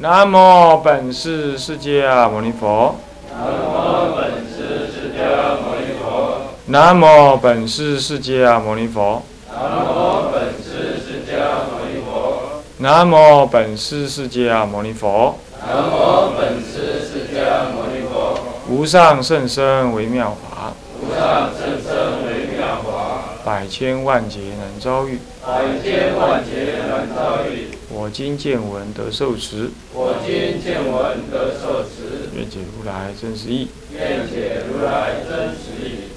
南无本师释迦牟尼佛。南无本师释迦牟尼佛。南无本师释迦牟尼佛。南无本师释迦牟尼佛。无上甚深微妙法。无上甚深微妙法。百千万劫难遭遇。百千万劫难遭遇。我今见闻得受持。我今见闻得受持。愿解如来真实义。愿解如来真实义。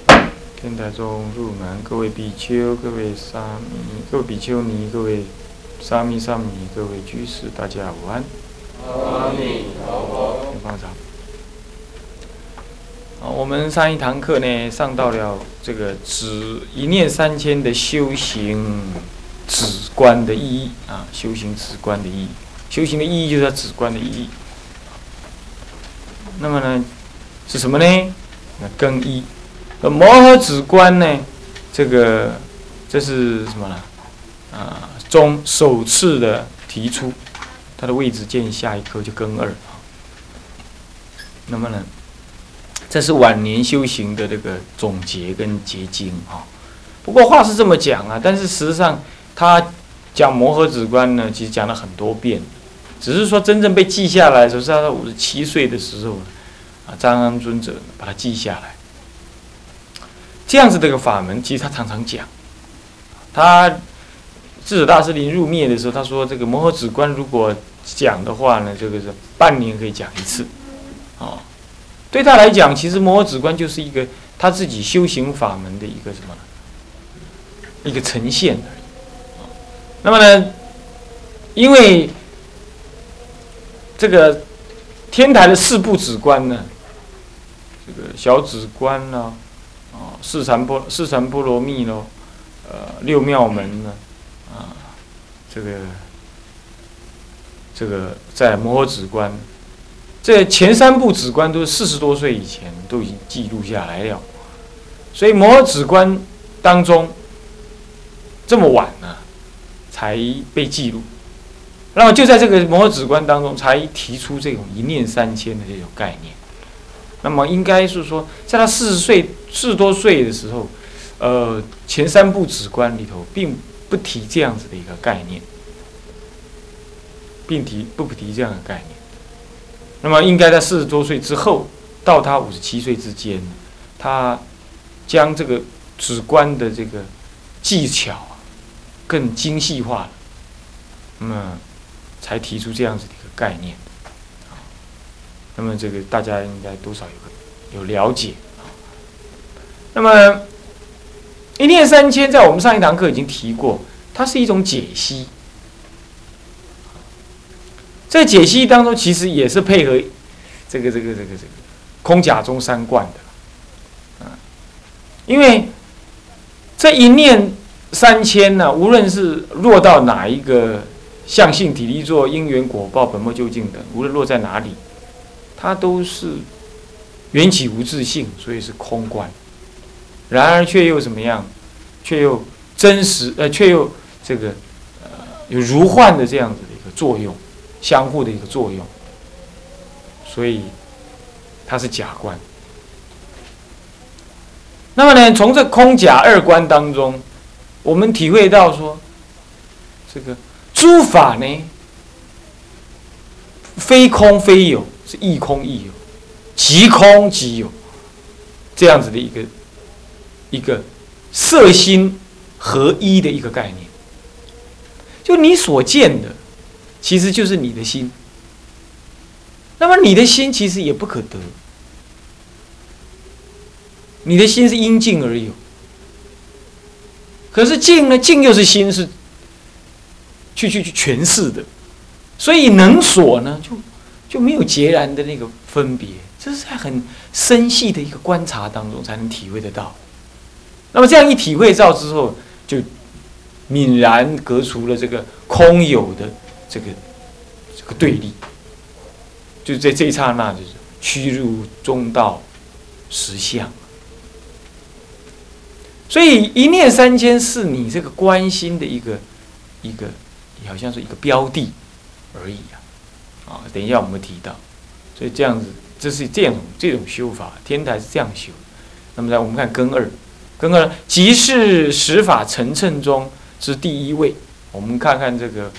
天台中入门，各位比丘、各位沙弥、各位比丘尼、各位沙弥、沙弥、各位居士，大家午安。阿弥陀佛。放掌。好，我们上一堂课呢，上到了这个止一念三千的修行止观的意义啊，修行止观的意义，修行的意义就是止观的意义。那么呢，是什么呢？那更一。那摩诃止观呢？这个这是什么呢？啊，中首次的提出，它的位置见下一科就根二啊。那么呢，这是晚年修行的这个总结跟结晶啊。不过话是这么讲啊，但是实际上他讲摩诃止观呢，其实讲了很多遍，只是说真正被记下来的时候，是他五十七岁的时候啊，张安尊者把它记下来。这样子的一个法门，其实他常常讲。他智者大师临入灭的时候，他说：“这个摩诃止观如果讲的话呢，这个是半年可以讲一次。”哦，对他来讲，其实摩诃止观就是一个他自己修行法门的一个什么？一个呈现而已。那么呢，因为这个天台的四部止观呢，这个小止观呢。啊，四禅波四禅波罗蜜咯，呃，六妙门呢，啊，这个这个在摩诃止观，这前三部止观都是四十多岁以前都已经记录下来了，所以摩诃止观当中这么晚呢才被记录，那么就在这个摩诃止观当中才提出这种一念三千的这种概念。那么应该是说，在他四十岁、四十多岁的时候，呃，前三部止观里头并不提这样子的一个概念，并提不提这样的概念。那么应该在四十多岁之后，到他五十七岁之间，他将这个止观的这个技巧更精细化了，那么才提出这样子的一个概念。那么这个大家应该多少有个有了解。那么一念三千，在我们上一堂课已经提过，它是一种解析。在解析当中，其实也是配合这个这个这个这个空假中三观的啊。因为这一念三千呢，无论是落到哪一个相性体力作因缘果报本末究竟的，无论落在哪里。它都是缘起无自性，所以是空观。然而却又怎么样？却又真实，呃，却又这个呃有如幻的这样子的一个作用，相互的一个作用。所以它是假观。那么呢，从这空假二观当中，我们体会到说，这个诸法呢，非空非有。是亦空亦有，即空即有，这样子的一个一个色心合一的一个概念。就你所见的，其实就是你的心。那么你的心其实也不可得，你的心是因境而有。可是静呢？静又是心是去去去诠释的，所以能所呢就。就没有截然的那个分别，这是在很深细的一个观察当中才能体会得到。那么这样一体会到之后，就泯然隔除了这个空有的这个这个对立，就在这一刹那，就是趋入中道实相。所以一念三千是你这个关心的一个一个，好像是一个标的而已啊。啊，等一下我们会提到，所以这样子，这是这种这种修法，天台是这样修。那么来，我们看根二，根二即是十法成称中之第一位。我们看看这个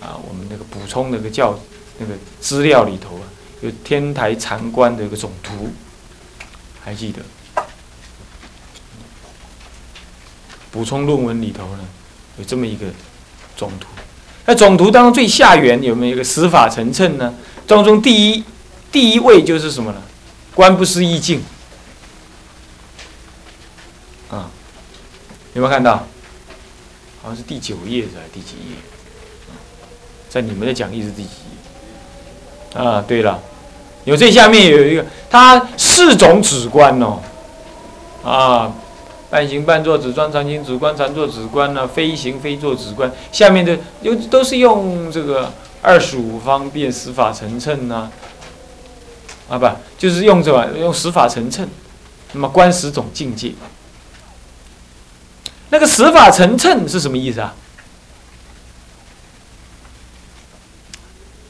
啊，我们那个补充那个教那个资料里头啊，有天台禅观的一个总图，还记得？补充论文里头呢，有这么一个总图。那总图当中最下缘有没有一个十法成称呢？当中第一第一位就是什么呢？观不思意境。啊，有没有看到？好像是第九页是吧？第几页？在你们的讲义是第几页？啊，对了，有最下面有一个，它四种止观哦，啊。半行半坐止观，常行止观，常坐止观呢？非行非坐止观，下面的又都是用这个二十五方便十法成称呢？啊，不，就是用这个用十法成称，那么观十种境界。那个十法成称是什么意思啊？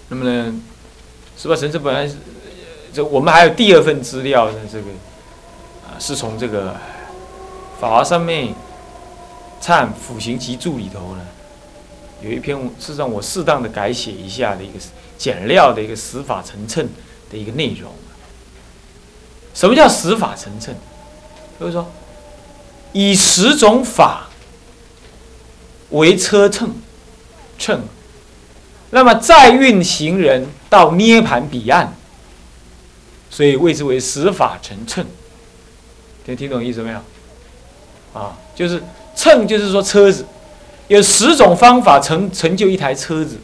那么呢，十法成称本来是这我们还有第二份资料呢这个啊，是从这个。法华上面忏辅行集注里头呢，有一篇，是让我适当的改写一下的一个简料的一个十法成称的一个内容。什么叫十法成称？就是说，以十种法为车秤，秤，那么再运行人到涅盘彼岸，所以谓之为十法成称。听听懂意思没有？啊，就是乘，就是说车子，有十种方法成成就一台车子。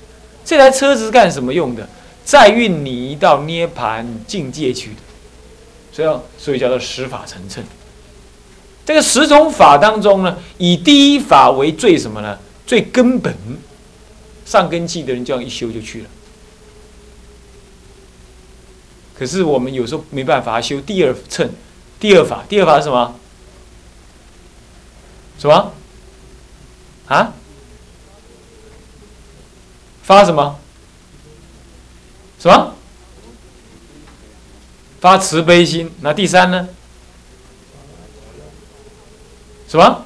这台车子是干什么用的？载运你到涅盘境界去的。所以，所以叫做十法成乘。这个十种法当中呢，以第一法为最什么呢？最根本，上根器的人这样一修就去了。可是我们有时候没办法修第二乘，第二法，第二法是什么？什么？啊？发什么？什么？发慈悲心。那第三呢？什么？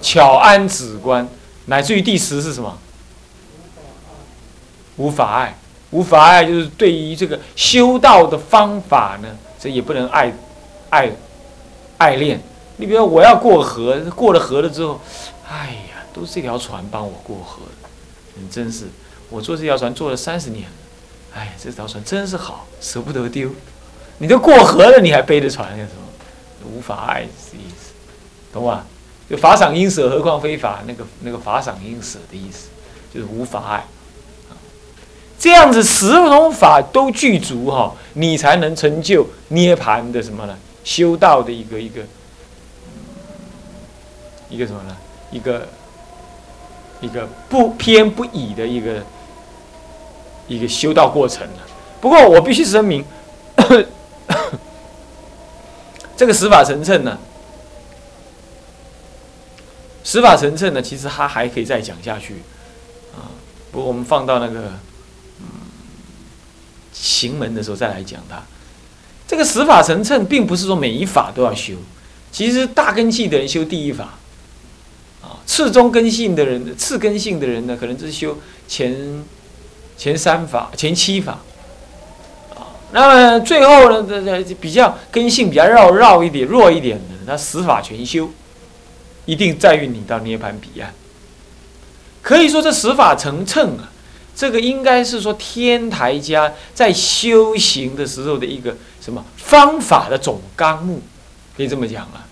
巧安止观，乃至于第十是什么？无法爱，无法爱就是对于这个修道的方法呢，这也不能爱，爱，爱恋。你比如说，我要过河，过了河了之后，哎呀，都是这条船帮我过河的，你真是，我坐这条船坐了三十年，哎，这条船真是好，舍不得丢。你都过河了，你还背着船干什么？无法爱是意思，懂吗？就法赏应舍，何况非法？那个那个法赏应舍的意思，就是无法爱。这样子十种法都具足哈，你才能成就涅盘的什么呢？修道的一个一个。一个什么呢？一个一个不偏不倚的一个一个修道过程不过我必须声明，这个十法成称呢，十法成称呢，其实它还可以再讲下去啊。不过我们放到那个嗯行门的时候再来讲它。这个十法成称，并不是说每一法都要修，其实大根器的人修第一法。次中根性的人，次根性的人呢，可能只是修前前三法、前七法，啊，那么最后呢，这这比较根性比较绕绕一点、弱一点的，他十法全修，一定在于你到涅盘彼岸。可以说这十法成称啊，这个应该是说天台家在修行的时候的一个什么方法的总纲目，可以这么讲啊。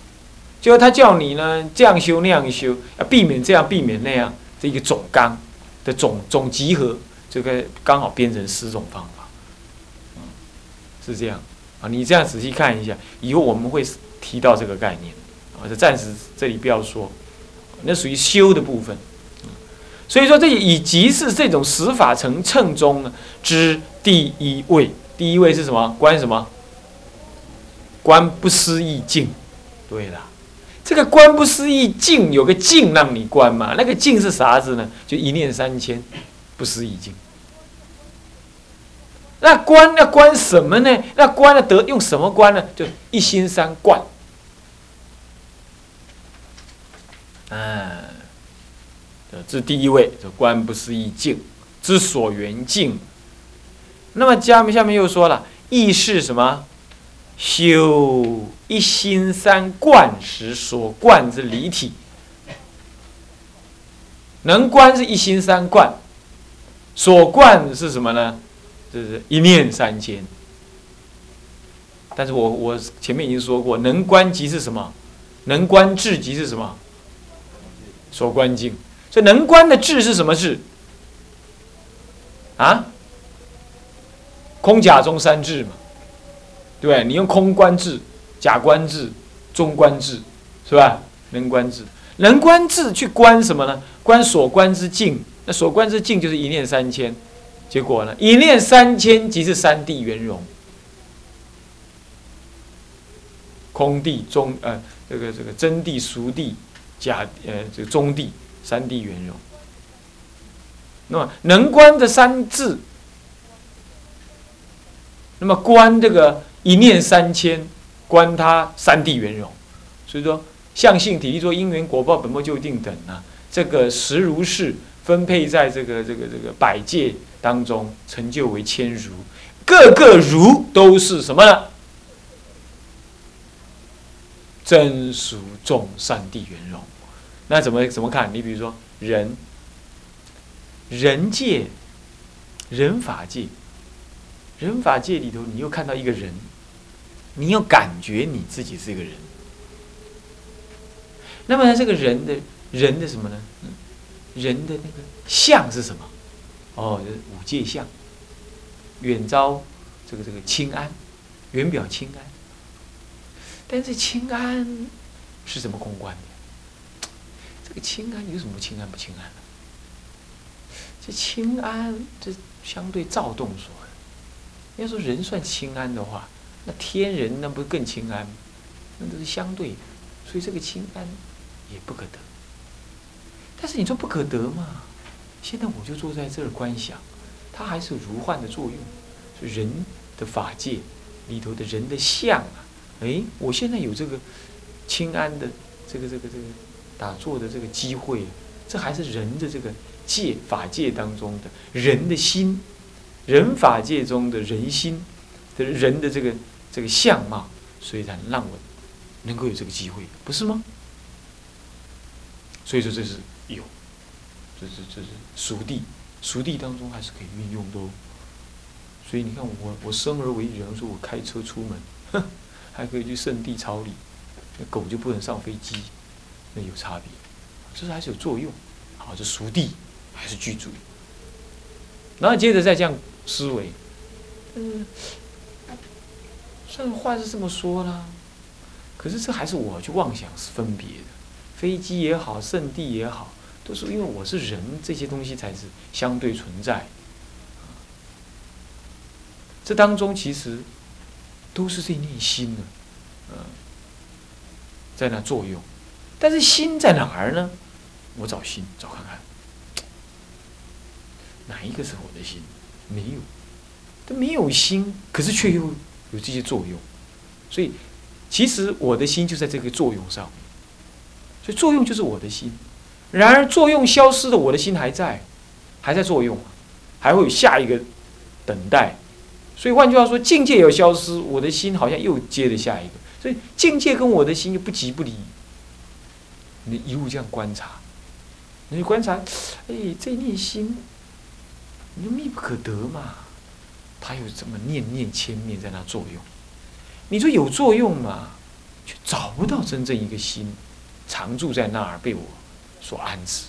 就是他叫你呢这样修那样修，要避免这样避免那样，这一个总纲的总总集合，这个刚好编成十种方法，是这样啊。你这样仔细看一下，以后我们会提到这个概念，啊，就暂时这里不要说，那属于修的部分。所以说，这以即是这种十法成称中呢之第一位，第一位是什么？观什么？观不思议境。对了。这个观不思议境有个境让你观嘛？那个境是啥子呢？就一念三千，不思议境。那观那观什么呢？那观的得用什么观呢？就一心三观。嗯，这第一位，这观不思议境之所缘境。那么下面下面又说了，意是什么？修一心三观时所观之离体。能观是一心三观，所观是什么呢？就是一念三千。但是我我前面已经说过，能观即是什么？能观智即是什么？所观境。所以能观的智是什么智？啊？空假中三智嘛，对？你用空观智、假观智、中观智，是吧？能观智，能观智去观什么呢？观所观之境。那所观之境就是一念三千。结果呢？一念三千即是三地圆融，空地中呃，这个这个真地、俗地、假呃这个中地三地圆融。那么能观的三字，那么观这个一念三千，观他三地圆融。所以说，相性体力说因缘果报本末就定等啊，这个实如是分配在这个这个这个百界。当中成就为千如，各个如都是什么呢？真俗众善地圆融。那怎么怎么看？你比如说人，人界、人法界、人法界里头，你又看到一个人，你要感觉你自己是一个人。那么呢这个人的人的什么呢？人的那个相是什么？哦，就是五界相，远招这个这个清安，远表清安。但是清安是什么空观的？这个清安有什么清安不清安的？这清安这相对躁动所。要说人算清安的话，那天人那不更清安？那都是相对的，所以这个清安也不可得。但是你说不可得嘛？现在我就坐在这儿观想，它还是如幻的作用。人的法界里头的人的相啊，哎，我现在有这个清安的这个这个这个打坐的这个机会，这还是人的这个界法界当中的人的心，人法界中的人心的人的这个这个相貌，所以才让我能够有这个机会，不是吗？所以说这是有。这是这是熟地，熟地当中还是可以运用的哦。所以你看，我我生而为人，说我开车出门，还可以去圣地朝礼，那狗就不能上飞机，那有差别，这是还是有作用。好，这熟地还是具足。然后接着再这样思维，嗯，这话是这么说啦，可是这还是我去妄想是分别的，飞机也好，圣地也好。都是因为我是人，这些东西才是相对存在。这当中其实都是这念心呢，嗯，在那作用。但是心在哪儿呢？我找心，找看看，哪一个是我的心？没有，都没有心，可是却又有这些作用。所以，其实我的心就在这个作用上。所以，作用就是我的心。然而作用消失的，我的心还在，还在作用，还会有下一个等待。所以换句话说，境界有消失，我的心好像又接着下一个。所以境界跟我的心又不急不离。你一路这样观察，你观察，哎，这念心，你就密不可得嘛。它有这么念念千面在那作用。你说有作用嘛，却找不到真正一个心常住在那儿被我。所安置，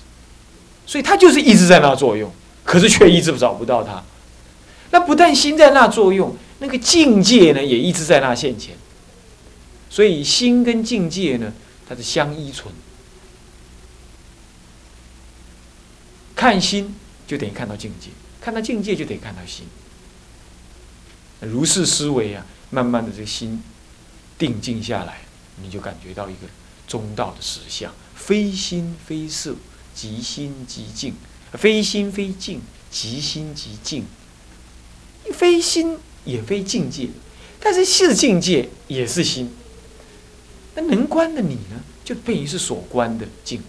所以它就是一直在那作用，可是却一直找不到它。那不但心在那作用，那个境界呢也一直在那现前。所以心跟境界呢，它是相依存。看心就等于看到境界，看到境界就得看到心。如是思维啊，慢慢的这个心定静下来，你就感觉到一个中道的实相。非心非色，即心即静；非心非静，即心即静。非心也非境界，但是是境界也是心。那能观的你呢，就等于是所观的境。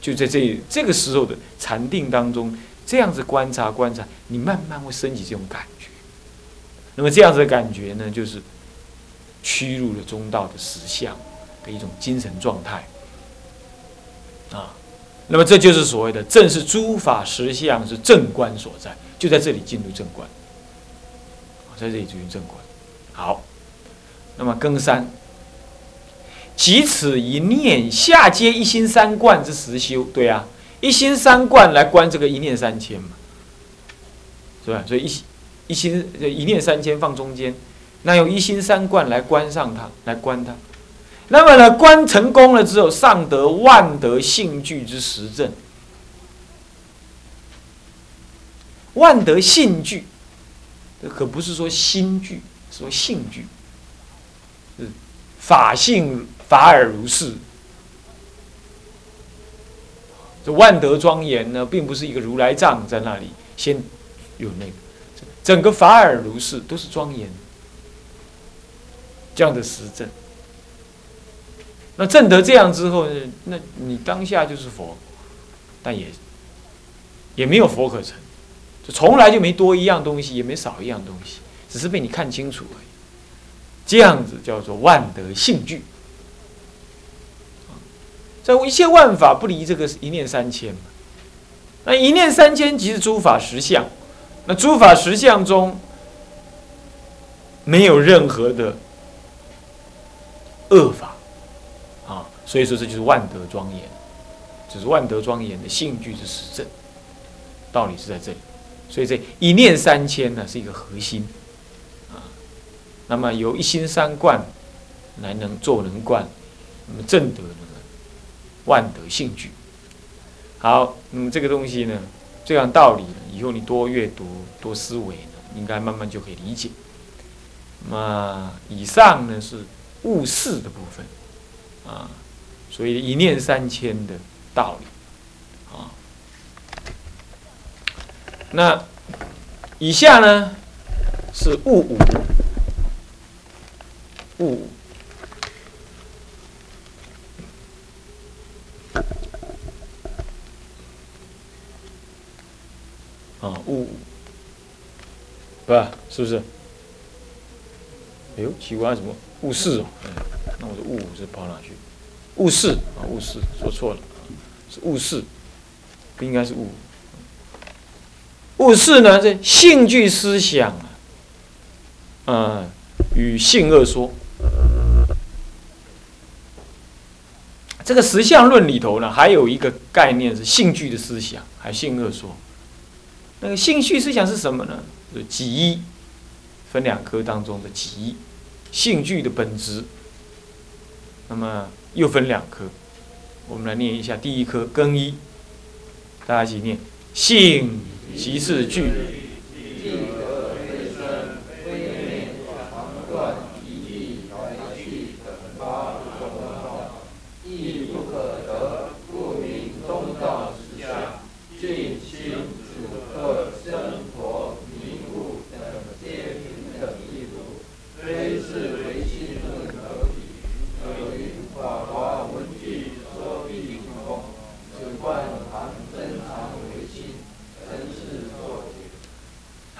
就在这这个时候的禅定当中，这样子观察观察，你慢慢会升起这种感觉。那么这样子的感觉呢，就是屈辱了中道的实相的一种精神状态啊。那么这就是所谓的正是诸法实相是正观所在，就在这里进入正观，在这里进入正观。好，那么更三。即此一念下接一心三观之实修，对啊，一心三观来观这个一念三千嘛，是吧？所以一一心一念三千放中间，那用一心三观来观上它，来观它。那么呢，观成功了之后，上得万德性具之实证。万德性具，可不是说心具，说性具，是法性。法尔如是，这万德庄严呢，并不是一个如来藏在那里先有那个，整个法尔如是都是庄严这样的实证。那证得这样之后呢，那你当下就是佛，但也也没有佛可成，就从来就没多一样东西，也没少一样东西，只是被你看清楚而已。这样子叫做万德性具。在一切万法不离这个一念三千嘛，那一念三千即是诸法实相，那诸法实相中没有任何的恶法。啊，所以说这就是万德庄严，就是万德庄严的性具之实证，道理是在这里，所以这一念三千呢是一个核心。啊，那么由一心三观来能做能观，那么正德呢？万德性具，好，那么这个东西呢，这样道理呢，以后你多阅读、多思维呢，应该慢慢就可以理解。那么以上呢是悟事的部分，啊，所以一念三千的道理，啊，那以下呢是悟五，悟五。啊，物，不是，是不是？哎呦，奇怪，什么物事哦？那我说物是跑哪去？物事啊，物事说错了，是物事，不应该是物。物事呢，这性具思想啊，嗯，与性恶说。这个实相论里头呢，还有一个概念是性具的思想，还性恶说。那个兴趣思想是什么呢？就是己一分两科当中的己一兴趣的本质。那么又分两科，我们来念一下第一科更一，大家一起念：性即是具。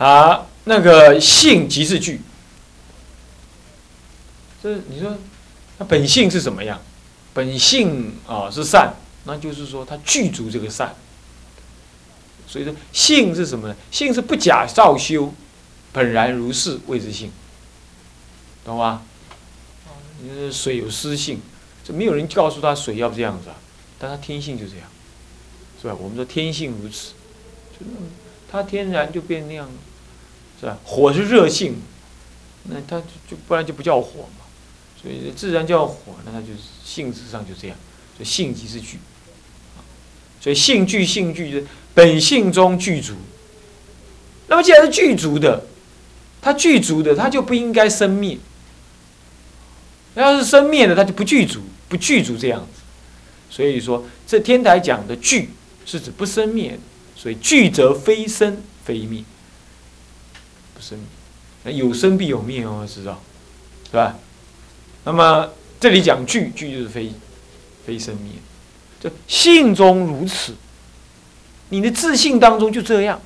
啊，那个性即是具，这你说，它本性是什么样？本性啊是善，那就是说它具足这个善。所以说性是什么呢？性是不假造修，本然如是谓之性，懂吗？你说水有湿性，这没有人告诉他水要这样子啊，但他天性就这样，是吧？我们说天性如此，就它天然就变那样了。是吧？火是热性，那它就就不然就不叫火嘛。所以自然叫火，那它就是性质上就这样。所以性即是具，所以性具性具是本性中具足。那么既然是具足的，它具足的，它就不应该生灭。要是生灭的，它就不具足，不具足这样子。所以说，这天台讲的具是指不生灭，所以具则非生非灭。生灭。那有生必有灭哦，知道，是吧？那么这里讲具，具就是非非生灭，就性中如此，你的自信当中就这样，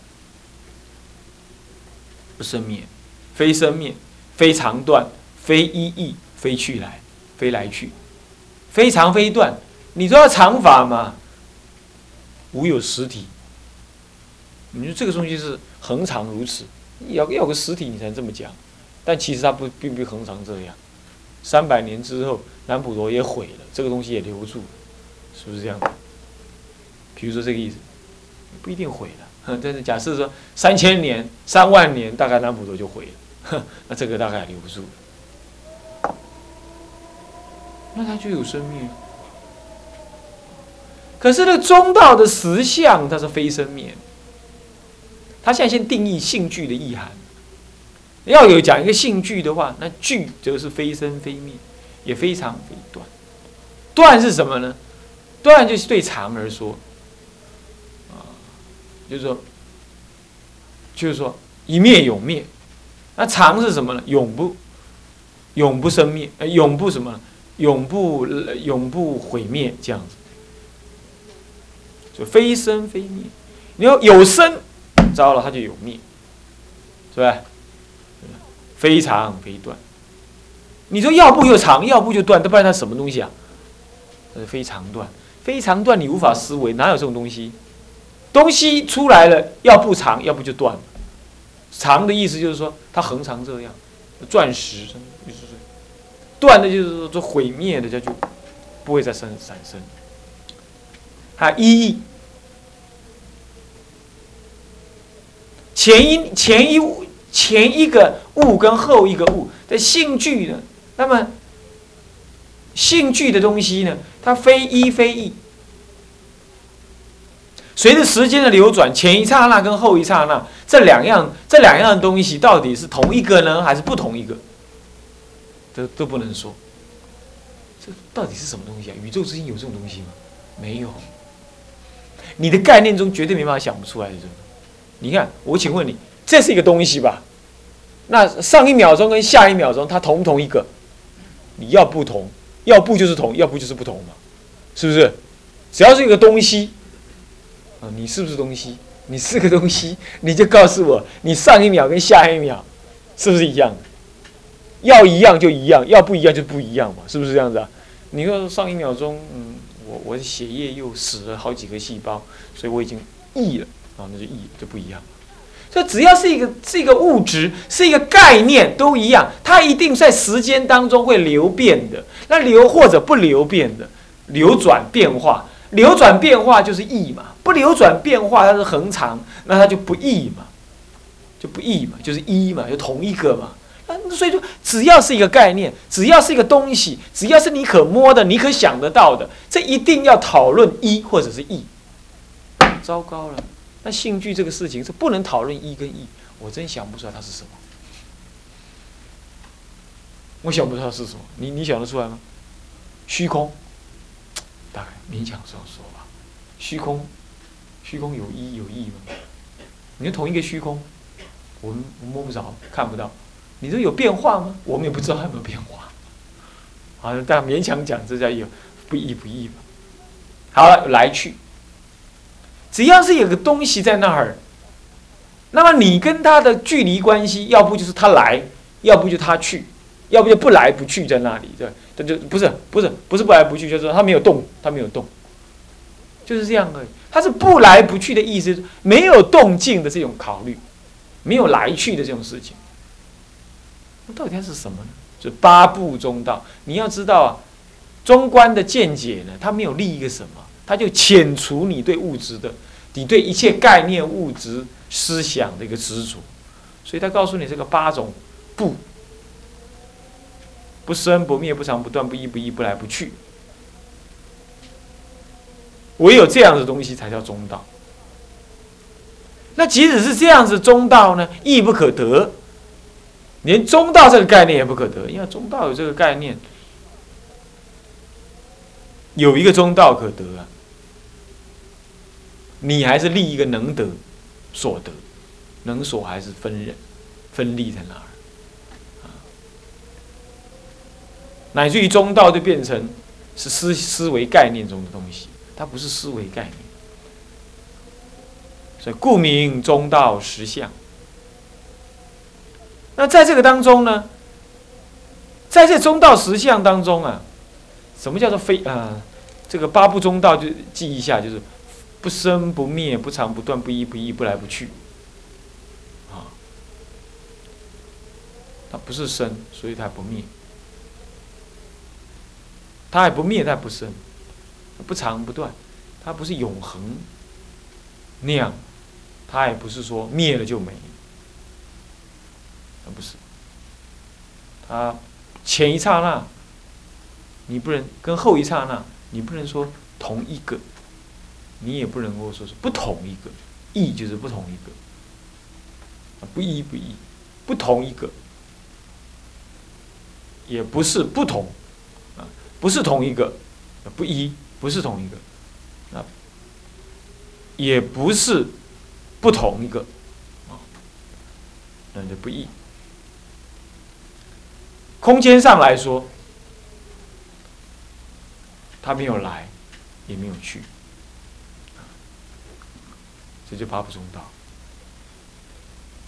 不生灭，非生灭，非长断，非一义，非去来，非来去，非长非断。你说要常法嘛？无有实体。你说这个东西是恒常如此，要要个实体你才能这么讲。但其实它不并不恒常这样。三百年之后，南普陀也毁了，这个东西也留住了，是不是这样？比如说这个意思，不一定毁了。但是假设说三千年、三万年，大概南普陀就毁了，那这个大概留不住。那它就有生命。可是那中道的实相，它是非生灭。他现在先定义性具的意涵。要有讲一个性具的话，那具则是非生非灭，也非常非断。断是什么呢？断就是对常而说，啊，就是说，就是说一灭永灭。那常是什么呢？永不永不生灭，呃，永不什么？永不永不毁灭，这样子。就非生非灭，你要有生，糟了它就有灭，是吧？非常非断。你说要不就长，要不就断，都不然它什么东西啊？它是非常断，非常断你无法思维，哪有这种东西？东西出来了，要不长，要不就断。长的意思就是说它恒常这样，钻石，意思是断的就是说这毁灭的，这就不会再生产生。它一前一前一前一个物跟后一个物的性具呢？那么性具的东西呢？它非一非异，随着时间的流转，前一刹那跟后一刹那这两样这两样东西到底是同一个呢，还是不同一个？都都不能说。这到底是什么东西啊？宇宙之间有这种东西吗？没有。你的概念中绝对没办法想不出来的这个，你看，我请问你，这是一个东西吧？那上一秒钟跟下一秒钟它同不同一个？你要不同，要不就是同，要不就是不同嘛，是不是？只要是一个东西，啊，你是不是东西？你是个东西，你就告诉我，你上一秒跟下一秒是不是一样的？要一样就一样，要不一样就不一样嘛，是不是这样子啊？你说上一秒钟，嗯。我我的血液又死了好几个细胞，所以我已经异了啊，那就异就不一样了。所以只要是一个是一个物质，是一个概念，都一样，它一定在时间当中会流变的。那流或者不流变的，流转变化，流转变化就是异嘛。不流转变化，它是恒常，那它就不异嘛，就不异嘛，就是一嘛，就同一个嘛。那所以说，只要是一个概念，只要是一个东西，只要是你可摸的、你可想得到的，这一定要讨论一或者是异。糟糕了，那性具这个事情是不能讨论一跟异，我真想不出来它是什么。我想不出来是什么，你你想得出来吗？虚空，大概勉强这样说吧。虚空，虚空有一有异吗？你说同一个虚空，我们摸不着，看不到。你说有变化吗？我们也不知道有没有变化。好，但勉强讲这叫有不义不义吧。好了，来去，只要是有个东西在那儿，那么你跟他的距离关系，要不就是他来，要不就他去，要不就不来不去在那里，对，他就不是不是不是不来不去，就是他没有动，他没有动，就是这样而已。他是不来不去的意思，没有动静的这种考虑，没有来去的这种事情。那到底它是什么呢？就八部中道。你要知道啊，中观的见解呢，它没有立一个什么，它就遣除你对物质的，你对一切概念物质思想的一个执着。所以他告诉你这个八种不：不生不灭不长不断不异不异不来不去。唯有这样的东西才叫中道。那即使是这样子中道呢，亦不可得。连中道这个概念也不可得，因为中道有这个概念，有一个中道可得啊。你还是立一个能得所得，能所还是分人，分立在那儿，啊，乃至于中道就变成是思思维概念中的东西，它不是思维概念，所以故名中道实相。那在这个当中呢，在这中道实相当中啊，什么叫做非啊？这个八部中道就记一下，就是不生不灭、不长不断、不依不依、不来不去。啊，它不是生，所以它不灭；它也不灭，它不生，不长不断，它不是永恒那样，它也不是说灭了就没。不是，他前一刹那，你不能跟后一刹那，你不能说同一个，你也不能够说是不同一个，异就是不同一个，不一不异，不同一个，也不是不同，啊，不是同一个，不一不是同一个，啊，也不是不同一个，啊，那就不异。空间上来说，他没有来，也没有去，这就八不中道。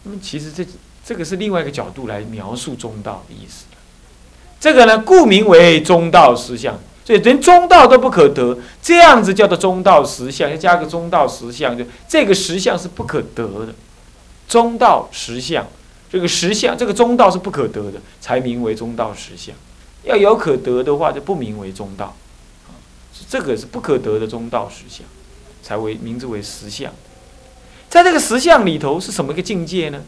那么，其实这这个是另外一个角度来描述中道的意思。这个呢，故名为中道实相，所以连中道都不可得，这样子叫做中道实相，要加个中道实相，就这个实相是不可得的，中道实相。这个实相，这个中道是不可得的，才名为中道实相。要有可得的话，就不名为中道。这个是不可得的中道实相，才为名字为实相。在这个实相里头是什么一个境界呢？